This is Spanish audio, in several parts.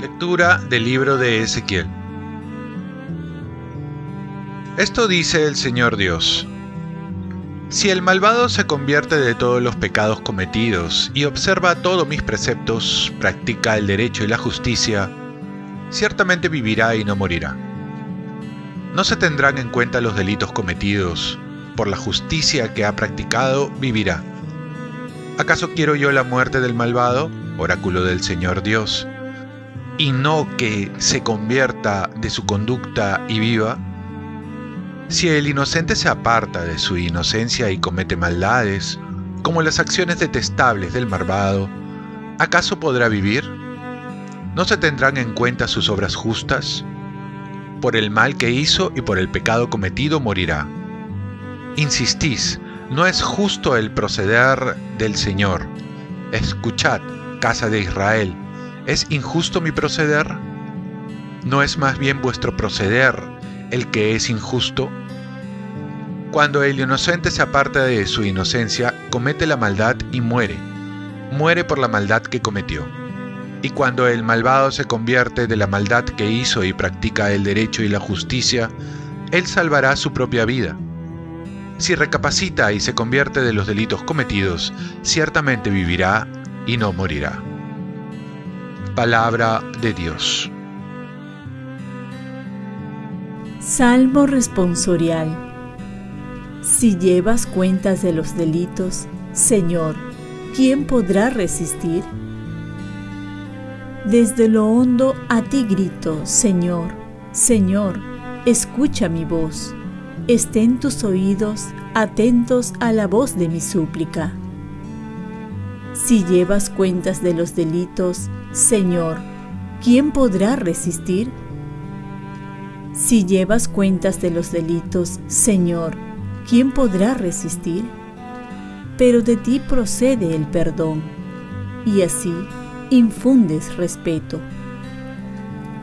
Lectura del libro de Ezequiel. Esto dice el Señor Dios. Si el malvado se convierte de todos los pecados cometidos y observa todos mis preceptos, practica el derecho y la justicia, ciertamente vivirá y no morirá. No se tendrán en cuenta los delitos cometidos, por la justicia que ha practicado vivirá. ¿Acaso quiero yo la muerte del malvado, oráculo del Señor Dios, y no que se convierta de su conducta y viva? Si el inocente se aparta de su inocencia y comete maldades, como las acciones detestables del malvado, ¿acaso podrá vivir? ¿No se tendrán en cuenta sus obras justas? Por el mal que hizo y por el pecado cometido morirá. Insistís, no es justo el proceder del Señor. Escuchad, casa de Israel, ¿es injusto mi proceder? ¿No es más bien vuestro proceder el que es injusto? Cuando el inocente se aparta de su inocencia, comete la maldad y muere. Muere por la maldad que cometió. Y cuando el malvado se convierte de la maldad que hizo y practica el derecho y la justicia, él salvará su propia vida. Si recapacita y se convierte de los delitos cometidos, ciertamente vivirá y no morirá. Palabra de Dios. Salmo responsorial. Si llevas cuentas de los delitos, Señor, ¿quién podrá resistir? Desde lo hondo a ti grito, Señor, Señor, escucha mi voz. Estén tus oídos atentos a la voz de mi súplica. Si llevas cuentas de los delitos, Señor, ¿quién podrá resistir? Si llevas cuentas de los delitos, Señor, ¿quién podrá resistir? Pero de ti procede el perdón, y así infundes respeto.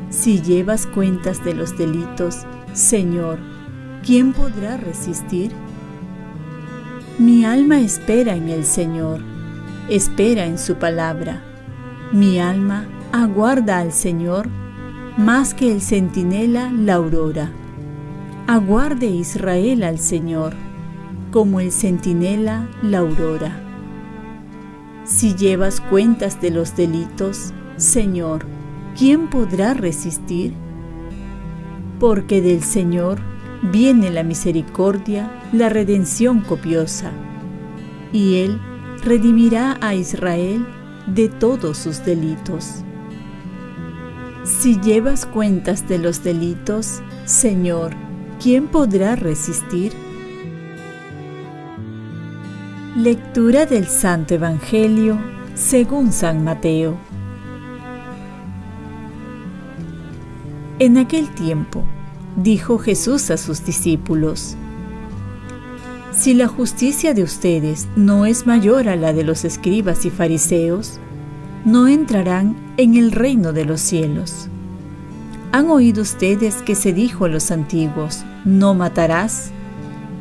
Si llevas cuentas de los delitos, Señor, ¿quién podrá resistir? Mi alma espera en el Señor, espera en su palabra. Mi alma aguarda al Señor más que el centinela la aurora. Aguarde Israel al Señor, como el centinela la aurora. Si llevas cuentas de los delitos, Señor, ¿quién podrá resistir? Porque del Señor viene la misericordia, la redención copiosa, y Él redimirá a Israel de todos sus delitos. Si llevas cuentas de los delitos, Señor, ¿quién podrá resistir? Lectura del Santo Evangelio según San Mateo. En aquel tiempo, dijo Jesús a sus discípulos, Si la justicia de ustedes no es mayor a la de los escribas y fariseos, no entrarán en el reino de los cielos. ¿Han oído ustedes que se dijo a los antiguos, no matarás?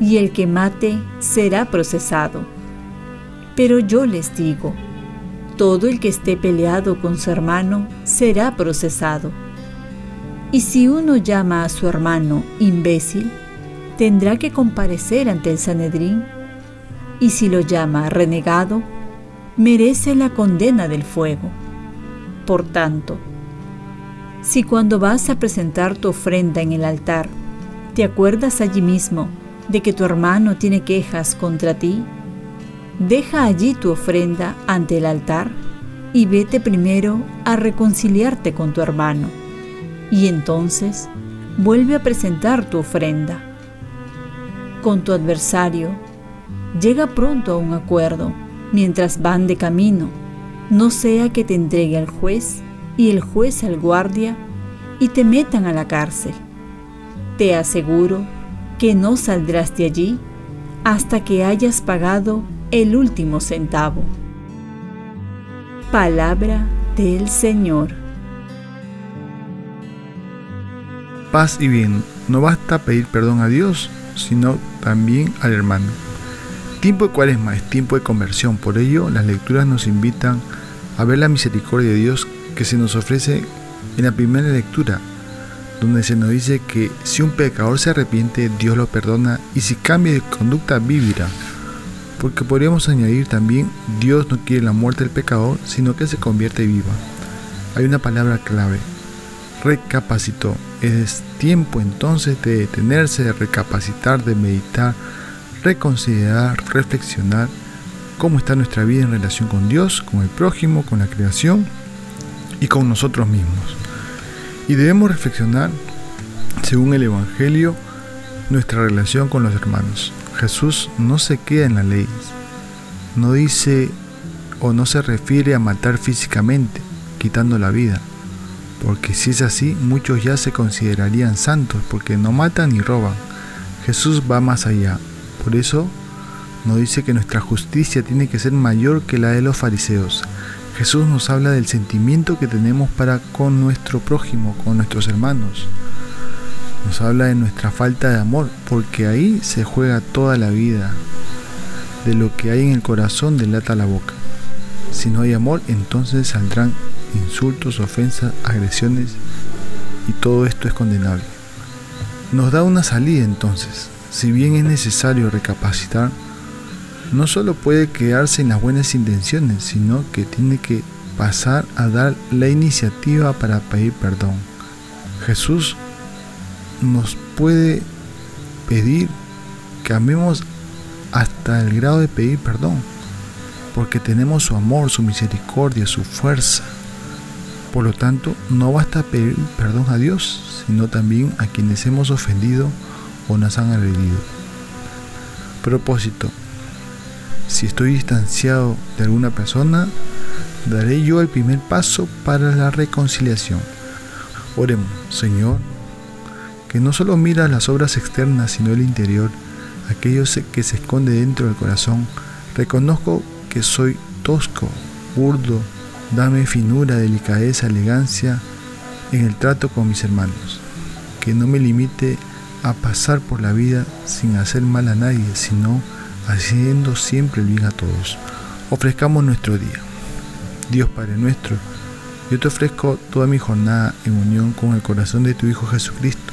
Y el que mate será procesado. Pero yo les digo, todo el que esté peleado con su hermano será procesado. Y si uno llama a su hermano imbécil, tendrá que comparecer ante el Sanedrín. Y si lo llama renegado, merece la condena del fuego. Por tanto, si cuando vas a presentar tu ofrenda en el altar, te acuerdas allí mismo de que tu hermano tiene quejas contra ti, deja allí tu ofrenda ante el altar y vete primero a reconciliarte con tu hermano, y entonces vuelve a presentar tu ofrenda. Con tu adversario, llega pronto a un acuerdo mientras van de camino no sea que te entregue al juez y el juez al guardia y te metan a la cárcel. Te aseguro que no saldrás de allí hasta que hayas pagado el último centavo. Palabra del Señor. Paz y bien no basta pedir perdón a Dios, sino también al hermano. Tiempo de cuaresma es tiempo de conversión, por ello las lecturas nos invitan a ver la misericordia de Dios que se nos ofrece en la primera lectura, donde se nos dice que si un pecador se arrepiente, Dios lo perdona y si cambia de conducta, vivirá. Porque podríamos añadir también, Dios no quiere la muerte del pecador, sino que se convierte viva. Hay una palabra clave, recapacitó. Es tiempo entonces de detenerse, de recapacitar, de meditar, reconsiderar, reflexionar cómo está nuestra vida en relación con Dios, con el prójimo, con la creación y con nosotros mismos. Y debemos reflexionar, según el Evangelio, nuestra relación con los hermanos. Jesús no se queda en la ley, no dice o no se refiere a matar físicamente, quitando la vida, porque si es así, muchos ya se considerarían santos, porque no matan ni roban. Jesús va más allá, por eso nos dice que nuestra justicia tiene que ser mayor que la de los fariseos. Jesús nos habla del sentimiento que tenemos para con nuestro prójimo, con nuestros hermanos. Nos habla de nuestra falta de amor, porque ahí se juega toda la vida. De lo que hay en el corazón delata la boca. Si no hay amor, entonces saldrán insultos, ofensas, agresiones y todo esto es condenable. Nos da una salida entonces. Si bien es necesario recapacitar, no solo puede quedarse en las buenas intenciones, sino que tiene que pasar a dar la iniciativa para pedir perdón. Jesús nos puede pedir que amemos hasta el grado de pedir perdón, porque tenemos su amor, su misericordia, su fuerza. Por lo tanto, no basta pedir perdón a Dios, sino también a quienes hemos ofendido o nos han agredido. Propósito. Si estoy distanciado de alguna persona, daré yo el primer paso para la reconciliación. Oremos, Señor, que no solo mira las obras externas, sino el interior, aquello que se esconde dentro del corazón. Reconozco que soy tosco, burdo, dame finura, delicadeza, elegancia en el trato con mis hermanos. Que no me limite a pasar por la vida sin hacer mal a nadie, sino haciendo siempre el bien a todos. Ofrezcamos nuestro día. Dios Padre nuestro, yo te ofrezco toda mi jornada en unión con el corazón de tu Hijo Jesucristo,